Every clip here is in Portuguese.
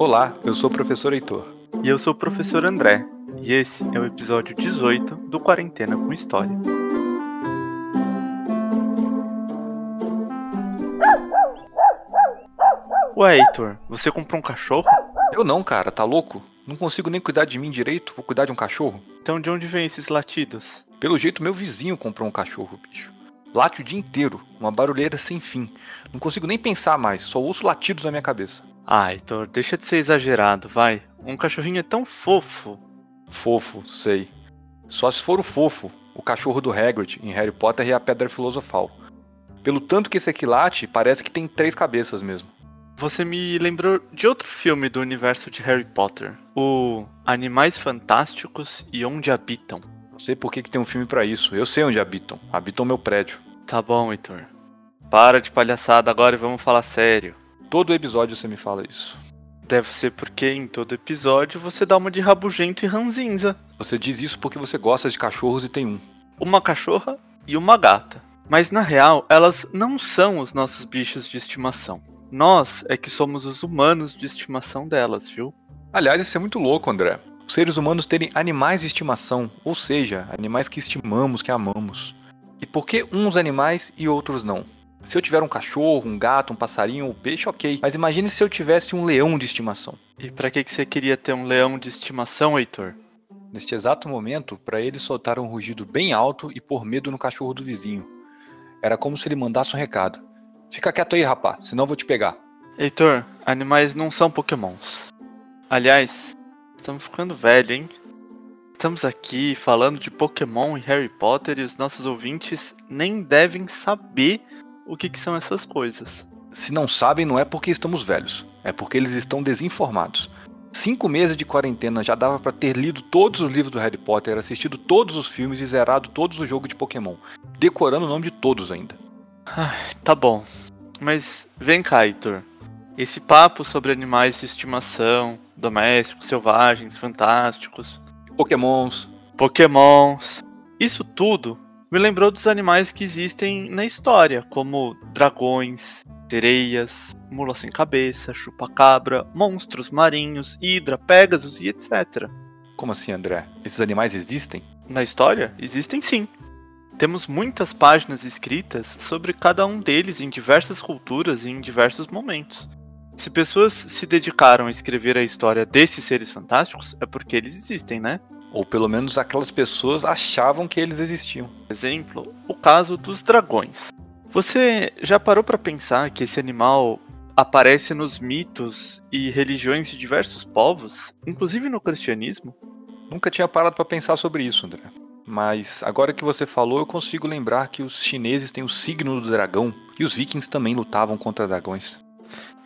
Olá, eu sou o professor Heitor. E eu sou o professor André. E esse é o episódio 18 do Quarentena com História. Ué, Heitor, você comprou um cachorro? Eu não, cara, tá louco? Não consigo nem cuidar de mim direito, vou cuidar de um cachorro? Então de onde vem esses latidos? Pelo jeito, meu vizinho comprou um cachorro, bicho. Late o dia inteiro, uma barulheira sem fim. Não consigo nem pensar mais, só ouço latidos na minha cabeça. Ah, Heitor, deixa de ser exagerado, vai. Um cachorrinho é tão fofo. Fofo, sei. Só se for o fofo, o cachorro do Hagrid em Harry Potter e a Pedra Filosofal. Pelo tanto que esse aqui late, parece que tem três cabeças mesmo. Você me lembrou de outro filme do universo de Harry Potter, o Animais Fantásticos e Onde Habitam. Não sei por que, que tem um filme para isso. Eu sei onde habitam. Habitam meu prédio. Tá bom, Heitor. Para de palhaçada agora e vamos falar sério. Todo episódio você me fala isso. Deve ser porque em todo episódio você dá uma de rabugento e ranzinza. Você diz isso porque você gosta de cachorros e tem um. Uma cachorra e uma gata. Mas na real, elas não são os nossos bichos de estimação. Nós é que somos os humanos de estimação delas, viu? Aliás, isso é muito louco, André. Os seres humanos terem animais de estimação, ou seja, animais que estimamos, que amamos. E por que uns animais e outros não? Se eu tiver um cachorro, um gato, um passarinho ou um peixe, ok. Mas imagine se eu tivesse um leão de estimação. E para que, que você queria ter um leão de estimação, Heitor? Neste exato momento, para ele soltar um rugido bem alto e pôr medo no cachorro do vizinho. Era como se ele mandasse um recado. Fica quieto aí, rapá, senão eu vou te pegar. Heitor, animais não são pokémons. Aliás, estamos ficando velho, hein? Estamos aqui falando de Pokémon e Harry Potter e os nossos ouvintes nem devem saber o que, que são essas coisas. Se não sabem, não é porque estamos velhos, é porque eles estão desinformados. Cinco meses de quarentena já dava para ter lido todos os livros do Harry Potter, assistido todos os filmes e zerado todos os jogos de Pokémon, decorando o nome de todos ainda. Ai, tá bom. Mas vem cá, Heitor. Esse papo sobre animais de estimação, domésticos, selvagens, fantásticos, Pokémons, Pokémons, isso tudo me lembrou dos animais que existem na história, como dragões, sereias, mula sem cabeça, chupacabra, monstros marinhos, hidra, pégasos e etc. Como assim, André? Esses animais existem? Na história, existem sim. Temos muitas páginas escritas sobre cada um deles em diversas culturas e em diversos momentos. Se pessoas se dedicaram a escrever a história desses seres fantásticos, é porque eles existem, né? Ou pelo menos aquelas pessoas achavam que eles existiam. Exemplo, o caso dos dragões. Você já parou para pensar que esse animal aparece nos mitos e religiões de diversos povos, inclusive no cristianismo? Nunca tinha parado para pensar sobre isso, André. Mas agora que você falou, eu consigo lembrar que os chineses têm o signo do dragão e os vikings também lutavam contra dragões.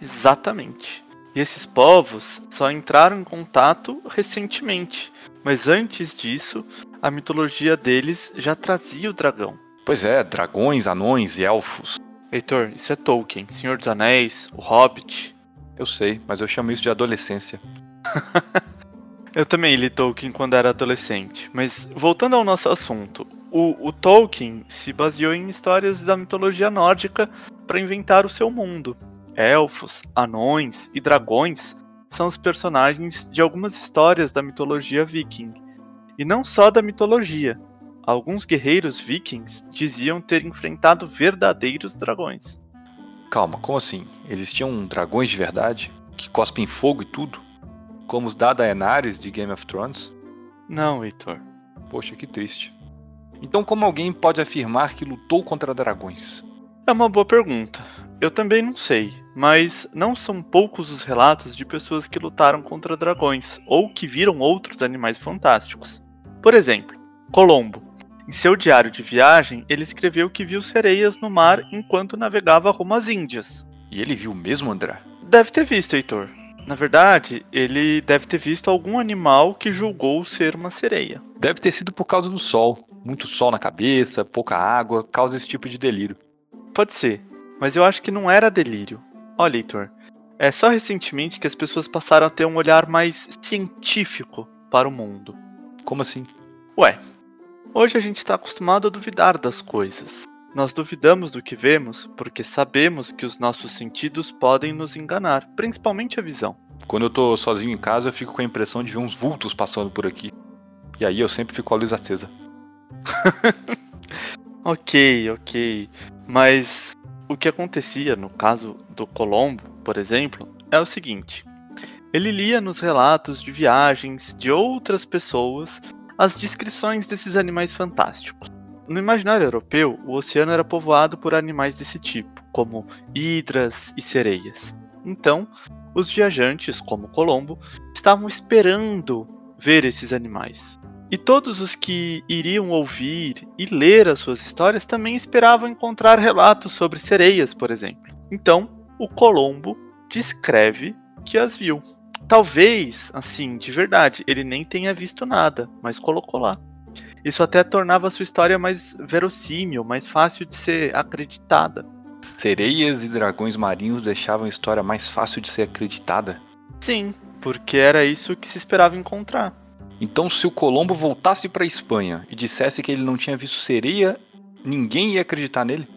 Exatamente. E esses povos só entraram em contato recentemente, mas antes disso, a mitologia deles já trazia o dragão. Pois é, dragões, anões e elfos. Heitor, isso é Tolkien, Senhor dos Anéis, O Hobbit. Eu sei, mas eu chamo isso de adolescência. eu também li Tolkien quando era adolescente, mas voltando ao nosso assunto, o, o Tolkien se baseou em histórias da mitologia nórdica para inventar o seu mundo. Elfos, anões e dragões são os personagens de algumas histórias da mitologia viking. E não só da mitologia. Alguns guerreiros vikings diziam ter enfrentado verdadeiros dragões. Calma, como assim? Existiam dragões de verdade? Que cospem fogo e tudo? Como os da Daenerys de Game of Thrones? Não, Heitor. Poxa, que triste. Então, como alguém pode afirmar que lutou contra dragões? É uma boa pergunta. Eu também não sei, mas não são poucos os relatos de pessoas que lutaram contra dragões ou que viram outros animais fantásticos. Por exemplo, Colombo. Em seu diário de viagem, ele escreveu que viu sereias no mar enquanto navegava rumo às Índias. E ele viu mesmo, André? Deve ter visto, Heitor. Na verdade, ele deve ter visto algum animal que julgou ser uma sereia. Deve ter sido por causa do sol. Muito sol na cabeça, pouca água, causa esse tipo de delírio. Pode ser, mas eu acho que não era delírio. Olha, Heitor, é só recentemente que as pessoas passaram a ter um olhar mais científico para o mundo. Como assim? Ué, hoje a gente está acostumado a duvidar das coisas. Nós duvidamos do que vemos porque sabemos que os nossos sentidos podem nos enganar, principalmente a visão. Quando eu tô sozinho em casa, eu fico com a impressão de ver uns vultos passando por aqui. E aí eu sempre fico com a luz acesa. ok, ok. Mas o que acontecia no caso do Colombo, por exemplo, é o seguinte: ele lia nos relatos de viagens de outras pessoas as descrições desses animais fantásticos. No imaginário europeu, o oceano era povoado por animais desse tipo, como hidras e sereias. Então, os viajantes, como Colombo, estavam esperando ver esses animais. E todos os que iriam ouvir e ler as suas histórias também esperavam encontrar relatos sobre sereias, por exemplo. Então, o Colombo descreve que as viu. Talvez, assim, de verdade, ele nem tenha visto nada, mas colocou lá. Isso até tornava a sua história mais verossímil, mais fácil de ser acreditada. Sereias e dragões marinhos deixavam a história mais fácil de ser acreditada? Sim, porque era isso que se esperava encontrar. Então, se o Colombo voltasse para a Espanha e dissesse que ele não tinha visto sereia, ninguém ia acreditar nele?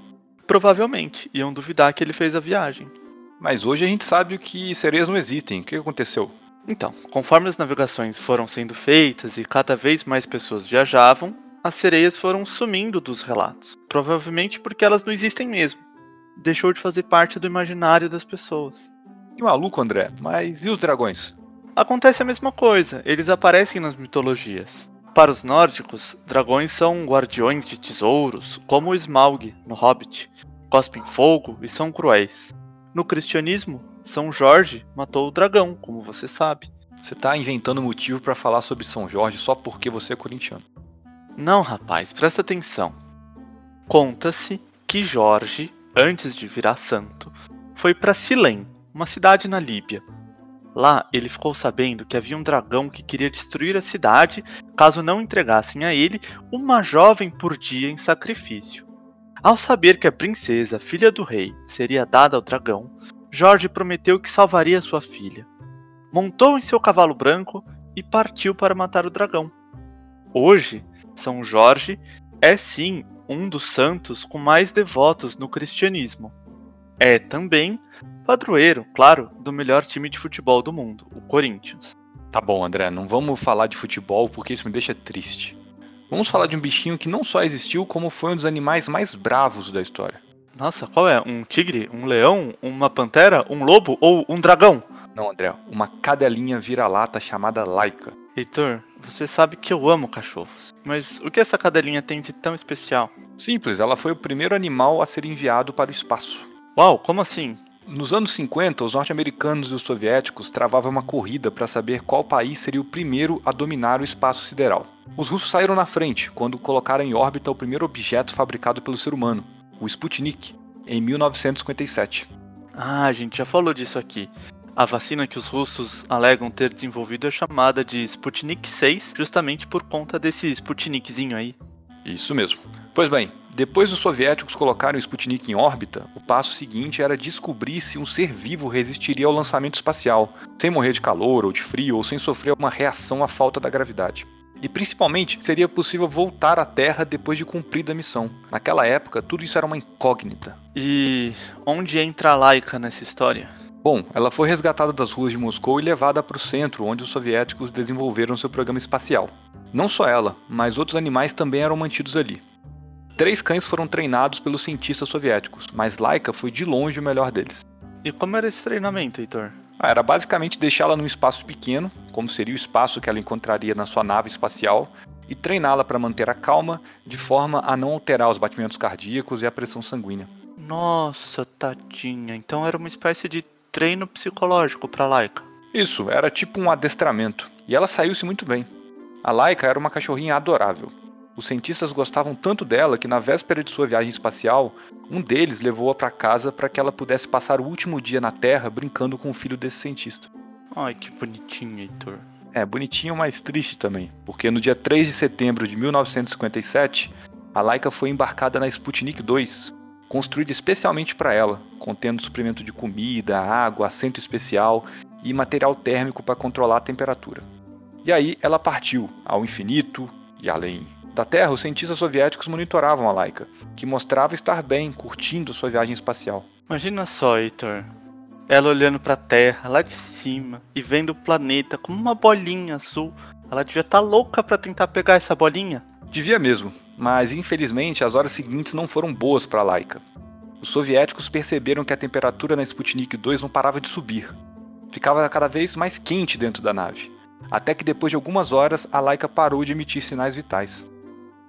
Provavelmente, iam duvidar que ele fez a viagem. Mas hoje a gente sabe que sereias não existem. O que aconteceu? Então, conforme as navegações foram sendo feitas e cada vez mais pessoas viajavam, as sereias foram sumindo dos relatos. Provavelmente porque elas não existem mesmo. Deixou de fazer parte do imaginário das pessoas. Que maluco, André. Mas e os dragões? Acontece a mesma coisa, eles aparecem nas mitologias. Para os nórdicos, dragões são guardiões de tesouros, como o Smaug no Hobbit, cospem fogo e são cruéis. No cristianismo, São Jorge matou o dragão, como você sabe. Você tá inventando motivo para falar sobre São Jorge só porque você é corintiano. Não, rapaz, presta atenção. Conta-se que Jorge, antes de virar santo, foi para Silém, uma cidade na Líbia, Lá, ele ficou sabendo que havia um dragão que queria destruir a cidade caso não entregassem a ele uma jovem por dia em sacrifício. Ao saber que a princesa, filha do rei, seria dada ao dragão, Jorge prometeu que salvaria sua filha. Montou em seu cavalo branco e partiu para matar o dragão. Hoje, São Jorge é sim um dos santos com mais devotos no cristianismo. É também padroeiro, claro, do melhor time de futebol do mundo, o Corinthians. Tá bom, André, não vamos falar de futebol porque isso me deixa triste. Vamos falar de um bichinho que não só existiu, como foi um dos animais mais bravos da história. Nossa, qual é? Um tigre? Um leão? Uma pantera? Um lobo? Ou um dragão? Não, André, uma cadelinha vira-lata chamada Laika. Heitor, você sabe que eu amo cachorros. Mas o que essa cadelinha tem de tão especial? Simples, ela foi o primeiro animal a ser enviado para o espaço. Uau, como assim? Nos anos 50, os norte-americanos e os soviéticos travavam uma corrida para saber qual país seria o primeiro a dominar o espaço sideral. Os russos saíram na frente quando colocaram em órbita o primeiro objeto fabricado pelo ser humano, o Sputnik, em 1957. Ah, a gente já falou disso aqui. A vacina que os russos alegam ter desenvolvido é chamada de Sputnik 6, justamente por conta desse Sputnikzinho aí. Isso mesmo. Pois bem, depois dos soviéticos colocarem o Sputnik em órbita, o passo seguinte era descobrir se um ser vivo resistiria ao lançamento espacial, sem morrer de calor ou de frio ou sem sofrer uma reação à falta da gravidade. E principalmente, seria possível voltar à Terra depois de cumprida a missão. Naquela época, tudo isso era uma incógnita. E onde entra a Laika nessa história? Bom, ela foi resgatada das ruas de Moscou e levada para o centro, onde os soviéticos desenvolveram seu programa espacial. Não só ela, mas outros animais também eram mantidos ali. Três cães foram treinados pelos cientistas soviéticos, mas Laika foi de longe o melhor deles. E como era esse treinamento, Heitor? Ah, era basicamente deixá-la num espaço pequeno, como seria o espaço que ela encontraria na sua nave espacial, e treiná-la para manter a calma, de forma a não alterar os batimentos cardíacos e a pressão sanguínea. Nossa, tadinha. Então era uma espécie de treino psicológico para Laika. Isso, era tipo um adestramento. E ela saiu-se muito bem. A Laika era uma cachorrinha adorável. Os cientistas gostavam tanto dela que na véspera de sua viagem espacial, um deles levou-a para casa para que ela pudesse passar o último dia na Terra brincando com o filho desse cientista. Ai, que bonitinho, Heitor. É, bonitinho, mas triste também, porque no dia 3 de setembro de 1957, a Laika foi embarcada na Sputnik 2, construída especialmente para ela, contendo suprimento de comida, água, assento especial e material térmico para controlar a temperatura. E aí ela partiu ao infinito e além. Da Terra, os cientistas soviéticos monitoravam a Laika, que mostrava estar bem, curtindo sua viagem espacial. Imagina só, Heitor. Ela olhando pra terra, lá de cima, e vendo o planeta como uma bolinha azul. Ela devia estar tá louca para tentar pegar essa bolinha. Devia mesmo, mas infelizmente as horas seguintes não foram boas para Laika. Os soviéticos perceberam que a temperatura na Sputnik 2 não parava de subir. Ficava cada vez mais quente dentro da nave, até que depois de algumas horas a Laika parou de emitir sinais vitais.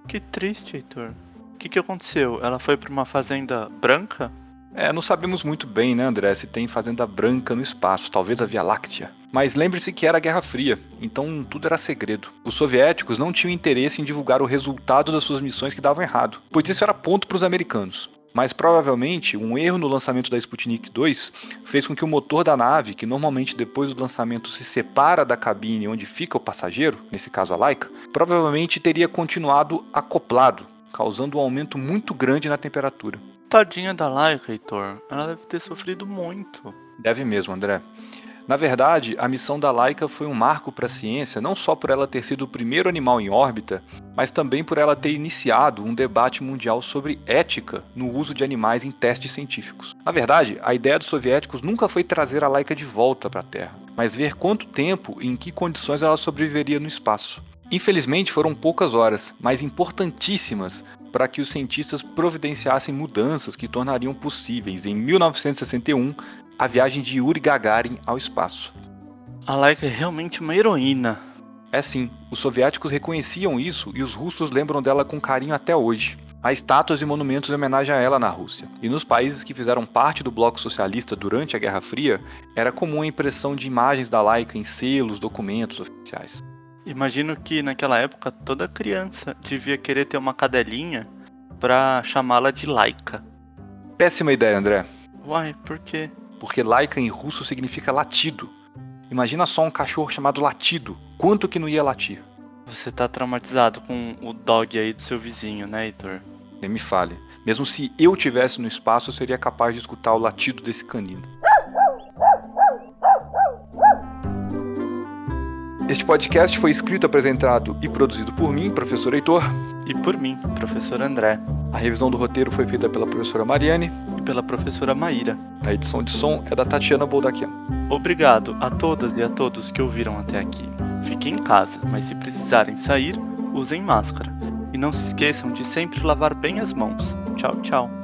Que triste, Heitor. O que, que aconteceu? Ela foi para uma fazenda branca? É, não sabemos muito bem, né, André, se tem fazenda branca no espaço, talvez a Via Láctea. Mas lembre-se que era a Guerra Fria, então tudo era segredo. Os soviéticos não tinham interesse em divulgar o resultado das suas missões que davam errado, pois isso era ponto para os americanos. Mas provavelmente um erro no lançamento da Sputnik 2 fez com que o motor da nave, que normalmente depois do lançamento se separa da cabine onde fica o passageiro, nesse caso a Laika, provavelmente teria continuado acoplado, causando um aumento muito grande na temperatura. Tadinha da Laika, Heitor. Ela deve ter sofrido muito. Deve mesmo, André. Na verdade, a missão da Laika foi um marco para a ciência, não só por ela ter sido o primeiro animal em órbita, mas também por ela ter iniciado um debate mundial sobre ética no uso de animais em testes científicos. Na verdade, a ideia dos soviéticos nunca foi trazer a Laika de volta para a Terra, mas ver quanto tempo e em que condições ela sobreviveria no espaço. Infelizmente foram poucas horas, mas importantíssimas para que os cientistas providenciassem mudanças que tornariam possíveis, em 1961, a viagem de Yuri Gagarin ao espaço. A Laika é realmente uma heroína. É sim, os soviéticos reconheciam isso e os russos lembram dela com carinho até hoje. Há estátuas e monumentos em homenagem a ela na Rússia. E nos países que fizeram parte do bloco socialista durante a Guerra Fria, era comum a impressão de imagens da Laika em selos, documentos oficiais. Imagino que naquela época toda criança devia querer ter uma cadelinha pra chamá-la de Laika. Péssima ideia, André. Uai, por quê? Porque Laika em russo significa latido. Imagina só um cachorro chamado latido. Quanto que não ia latir? Você tá traumatizado com o dog aí do seu vizinho, né, Heitor? Nem me fale. Mesmo se eu tivesse no espaço, eu seria capaz de escutar o latido desse canino. Este podcast foi escrito, apresentado e produzido por mim, professor Heitor. E por mim, professor André. A revisão do roteiro foi feita pela professora Mariane. E pela professora Maíra. A edição de som é da Tatiana Boldaquian. Obrigado a todas e a todos que ouviram até aqui. Fiquem em casa, mas se precisarem sair, usem máscara. E não se esqueçam de sempre lavar bem as mãos. Tchau, tchau.